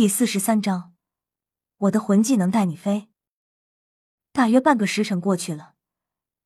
第四十三章，我的魂技能带你飞。大约半个时辰过去了，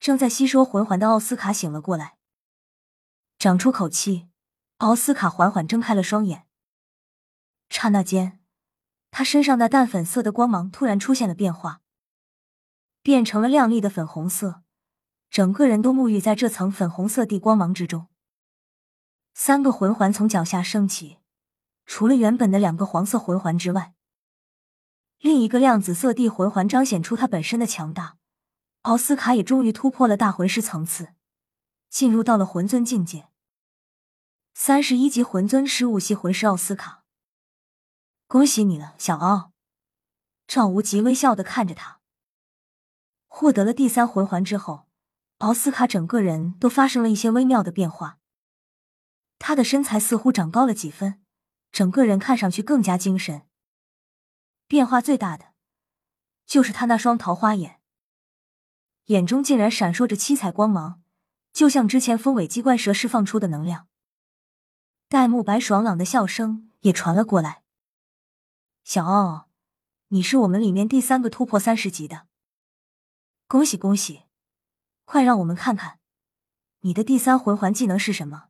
正在吸收魂环的奥斯卡醒了过来，长出口气。奥斯卡缓缓睁开了双眼，刹那间，他身上那淡粉色的光芒突然出现了变化，变成了亮丽的粉红色，整个人都沐浴在这层粉红色地光芒之中。三个魂环从脚下升起。除了原本的两个黄色魂环之外，另一个亮紫色地魂环彰显出它本身的强大。奥斯卡也终于突破了大魂师层次，进入到了魂尊境界。三十一级魂尊，十五系魂师奥斯卡，恭喜你了，小奥。赵无极微笑的看着他。获得了第三魂环之后，奥斯卡整个人都发生了一些微妙的变化，他的身材似乎长高了几分。整个人看上去更加精神。变化最大的就是他那双桃花眼，眼中竟然闪烁着七彩光芒，就像之前风尾机关蛇释放出的能量。戴沐白爽朗的笑声也传了过来：“小奥，你是我们里面第三个突破三十级的，恭喜恭喜！快让我们看看你的第三魂环技能是什么。”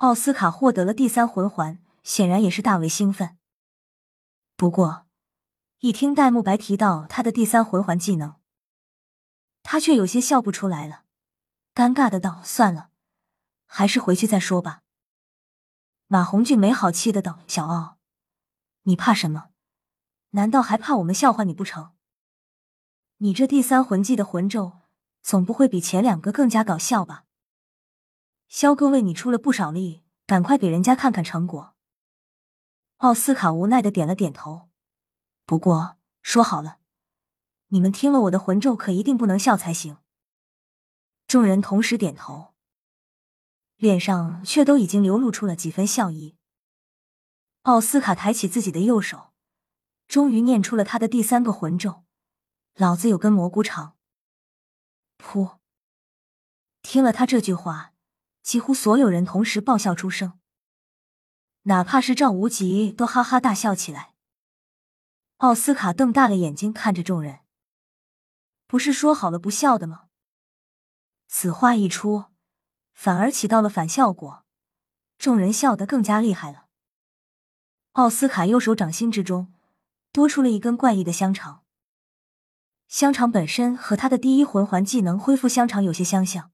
奥斯卡获得了第三魂环。显然也是大为兴奋。不过，一听戴沐白提到他的第三魂环技能，他却有些笑不出来了，尴尬的道：“算了，还是回去再说吧。”马红俊没好气的道：“小奥，你怕什么？难道还怕我们笑话你不成？你这第三魂技的魂咒，总不会比前两个更加搞笑吧？萧哥为你出了不少力，赶快给人家看看成果。”奥斯卡无奈的点了点头，不过说好了，你们听了我的魂咒，可一定不能笑才行。众人同时点头，脸上却都已经流露出了几分笑意。奥斯卡抬起自己的右手，终于念出了他的第三个魂咒：“老子有根蘑菇肠。”噗！听了他这句话，几乎所有人同时爆笑出声。哪怕是赵无极都哈哈大笑起来。奥斯卡瞪大了眼睛看着众人，不是说好了不笑的吗？此话一出，反而起到了反效果，众人笑得更加厉害了。奥斯卡右手掌心之中多出了一根怪异的香肠，香肠本身和他的第一魂环技能恢复香肠有些相像，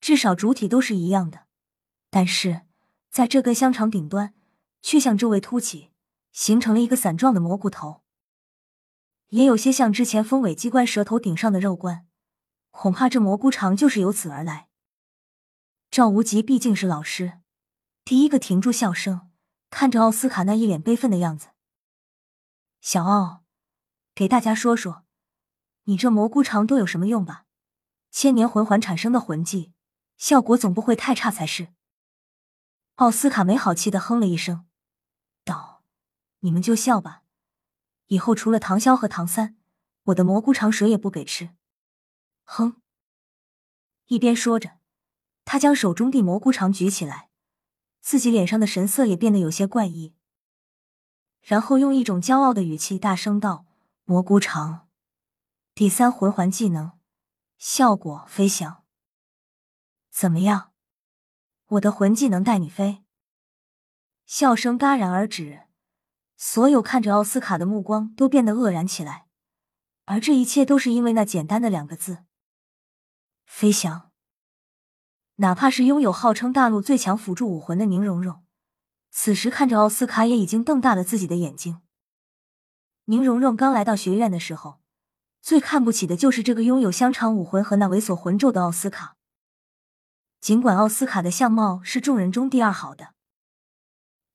至少主体都是一样的，但是。在这根香肠顶端，却向周围凸起，形成了一个伞状的蘑菇头，也有些像之前风尾机关蛇头顶上的肉冠，恐怕这蘑菇肠就是由此而来。赵无极毕竟是老师，第一个停住笑声，看着奥斯卡那一脸悲愤的样子。小奥，给大家说说，你这蘑菇肠都有什么用吧？千年魂环产生的魂技，效果总不会太差才是。奥斯卡没好气的哼了一声，道：“你们就笑吧，以后除了唐潇和唐三，我的蘑菇肠谁也不给吃。”哼。一边说着，他将手中的蘑菇肠举起来，自己脸上的神色也变得有些怪异，然后用一种骄傲的语气大声道：“蘑菇肠，第三魂环技能，效果飞翔，怎么样？”我的魂技能带你飞。笑声戛然而止，所有看着奥斯卡的目光都变得愕然起来，而这一切都是因为那简单的两个字：飞翔。哪怕是拥有号称大陆最强辅助武魂的宁荣荣，此时看着奥斯卡也已经瞪大了自己的眼睛。宁荣荣刚来到学院的时候，最看不起的就是这个拥有香肠武魂和那猥琐魂咒的奥斯卡。尽管奥斯卡的相貌是众人中第二好的，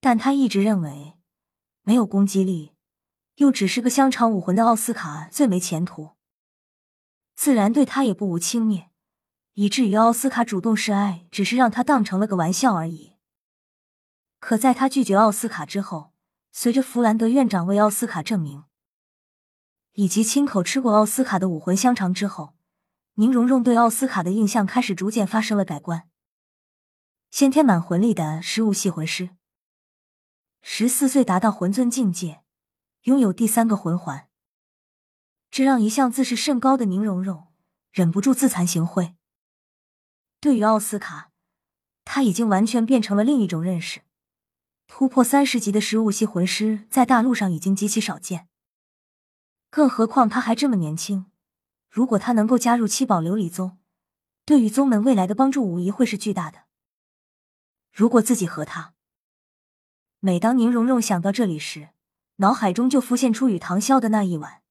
但他一直认为没有攻击力，又只是个香肠武魂的奥斯卡最没前途，自然对他也不无轻蔑，以至于奥斯卡主动示爱，只是让他当成了个玩笑而已。可在他拒绝奥斯卡之后，随着弗兰德院长为奥斯卡证明，以及亲口吃过奥斯卡的武魂香肠之后。宁荣荣对奥斯卡的印象开始逐渐发生了改观。先天满魂力的十五系魂师，十四岁达到魂尊境界，拥有第三个魂环，这让一向自视甚高的宁荣荣忍不住自惭形秽。对于奥斯卡，他已经完全变成了另一种认识。突破三十级的十五系魂师在大陆上已经极其少见，更何况他还这么年轻。如果他能够加入七宝琉璃宗，对于宗门未来的帮助无疑会是巨大的。如果自己和他……每当宁荣荣想到这里时，脑海中就浮现出与唐潇的那一晚，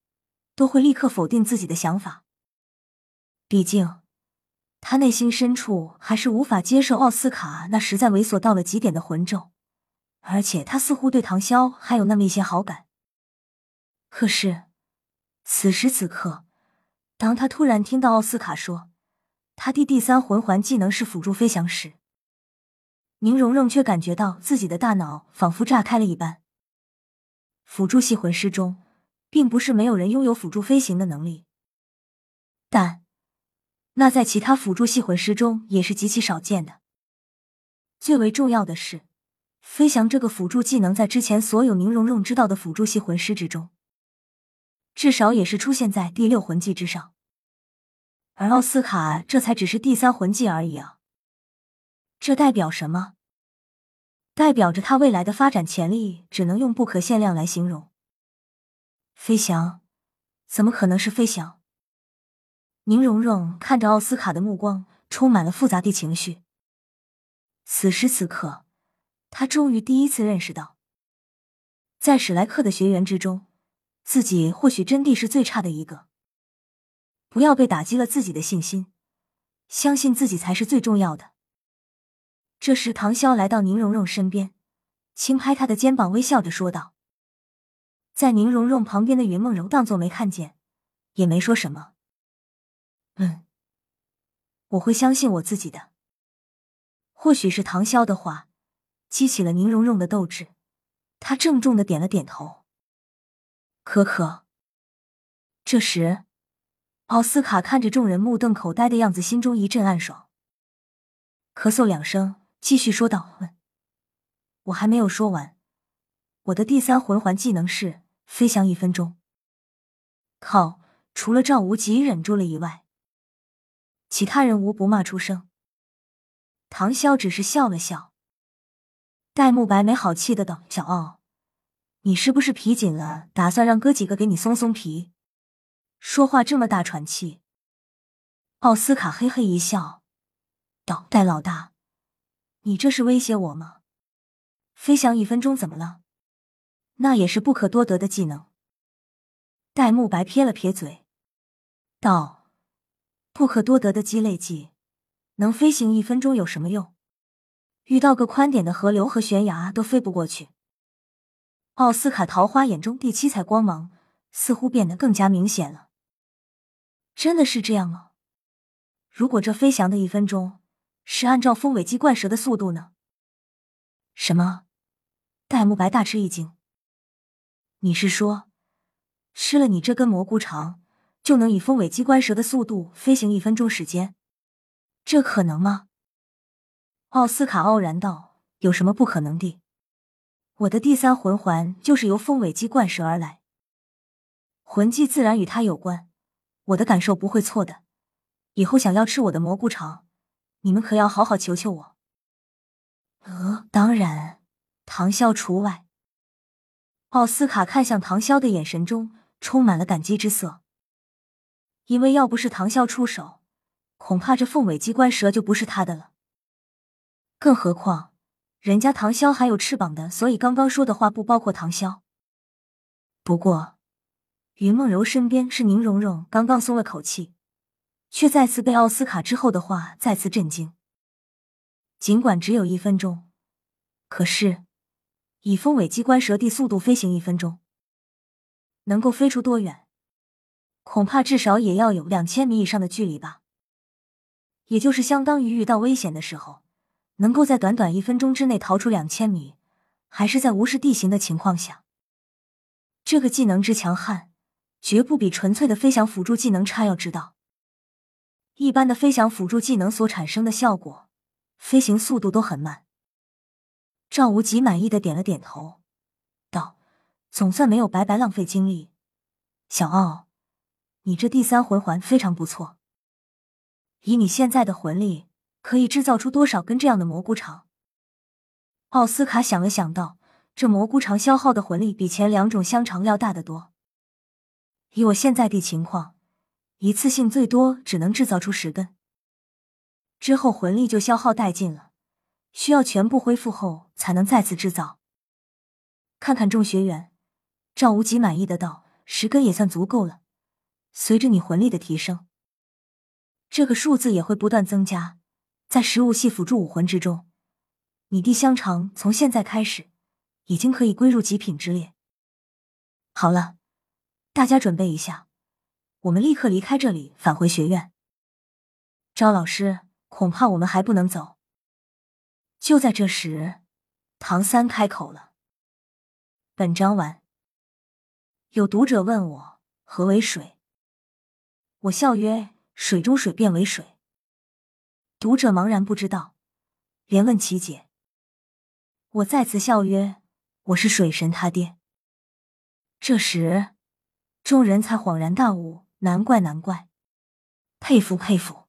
都会立刻否定自己的想法。毕竟，他内心深处还是无法接受奥斯卡那实在猥琐到了极点的魂咒。而且他似乎对唐潇还有那么一些好感。可是，此时此刻，当他突然听到奥斯卡说他弟第三魂环技能是辅助飞翔时，宁荣荣却感觉到自己的大脑仿佛炸开了一般。辅助系魂师中，并不是没有人拥有辅助飞行的能力，但那在其他辅助系魂师中也是极其少见的。最为重要的是。飞翔这个辅助技能，在之前所有宁荣荣知道的辅助系魂师之中，至少也是出现在第六魂技之上。而奥斯卡这才只是第三魂技而已啊！这代表什么？代表着他未来的发展潜力只能用不可限量来形容。飞翔？怎么可能是飞翔？宁荣荣看着奥斯卡的目光充满了复杂的情绪。此时此刻。他终于第一次认识到，在史莱克的学员之中，自己或许真的是最差的一个。不要被打击了自己的信心，相信自己才是最重要的。这时，唐潇来到宁荣荣身边，轻拍她的肩膀，微笑着说道：“在宁荣荣旁边的云梦柔当作没看见，也没说什么。嗯，我会相信我自己的。或许是唐潇的话。”激起了宁荣荣的斗志，他郑重的点了点头。可可。这时，奥斯卡看着众人目瞪口呆的样子，心中一阵暗爽，咳嗽两声，继续说道：“我还没有说完，我的第三魂环技能是飞翔一分钟。”靠！除了赵无极忍住了以外，其他人无不骂出声。唐潇只是笑了笑。戴沐白没好气的道：“小奥，你是不是皮紧了？打算让哥几个给你松松皮？说话这么大喘气。”奥斯卡嘿嘿一笑，道：“戴老大，你这是威胁我吗？飞翔一分钟怎么了？那也是不可多得的技能。”戴沐白撇了撇嘴，道：“不可多得的鸡肋技，能飞行一分钟有什么用？”遇到个宽点的河流和悬崖都飞不过去。奥斯卡桃花眼中第七彩光芒似乎变得更加明显了。真的是这样吗？如果这飞翔的一分钟是按照风尾鸡冠蛇的速度呢？什么？戴沐白大吃一惊。你是说，吃了你这根蘑菇肠，就能以风尾鸡冠蛇的速度飞行一分钟时间？这可能吗？奥斯卡傲然道：“有什么不可能的？我的第三魂环就是由风尾鸡冠蛇而来，魂技自然与它有关。我的感受不会错的。以后想要吃我的蘑菇肠，你们可要好好求求我。”呃，当然，唐潇除外。奥斯卡看向唐潇的眼神中充满了感激之色，因为要不是唐潇出手，恐怕这凤尾鸡冠蛇就不是他的了。更何况，人家唐潇还有翅膀的，所以刚刚说的话不包括唐潇。不过，云梦柔身边是宁荣荣，刚刚松了口气，却再次被奥斯卡之后的话再次震惊。尽管只有一分钟，可是以风尾机关蛇地速度飞行一分钟，能够飞出多远？恐怕至少也要有两千米以上的距离吧，也就是相当于遇到危险的时候。能够在短短一分钟之内逃出两千米，还是在无视地形的情况下，这个技能之强悍，绝不比纯粹的飞翔辅助技能差。要知道，一般的飞翔辅助技能所产生的效果，飞行速度都很慢。赵无极满意的点了点头，道总算没有白白浪费精力。小奥，你这第三魂环非常不错。以你现在的魂力，可以制造出多少根这样的蘑菇肠？奥斯卡想了想，道：“这蘑菇肠消耗的魂力比前两种香肠要大得多。以我现在的情况，一次性最多只能制造出十根，之后魂力就消耗殆尽了，需要全部恢复后才能再次制造。”看看众学员，赵无极满意的道：“十根也算足够了。随着你魂力的提升，这个数字也会不断增加。在食物系辅助武魂之中。”你弟香肠从现在开始已经可以归入极品之列。好了，大家准备一下，我们立刻离开这里，返回学院。赵老师，恐怕我们还不能走。就在这时，唐三开口了。本章完。有读者问我何为水，我笑曰：水中水变为水。读者茫然不知道，连问其解。我再次笑曰：“我是水神他爹。”这时，众人才恍然大悟，难怪难怪，佩服佩服。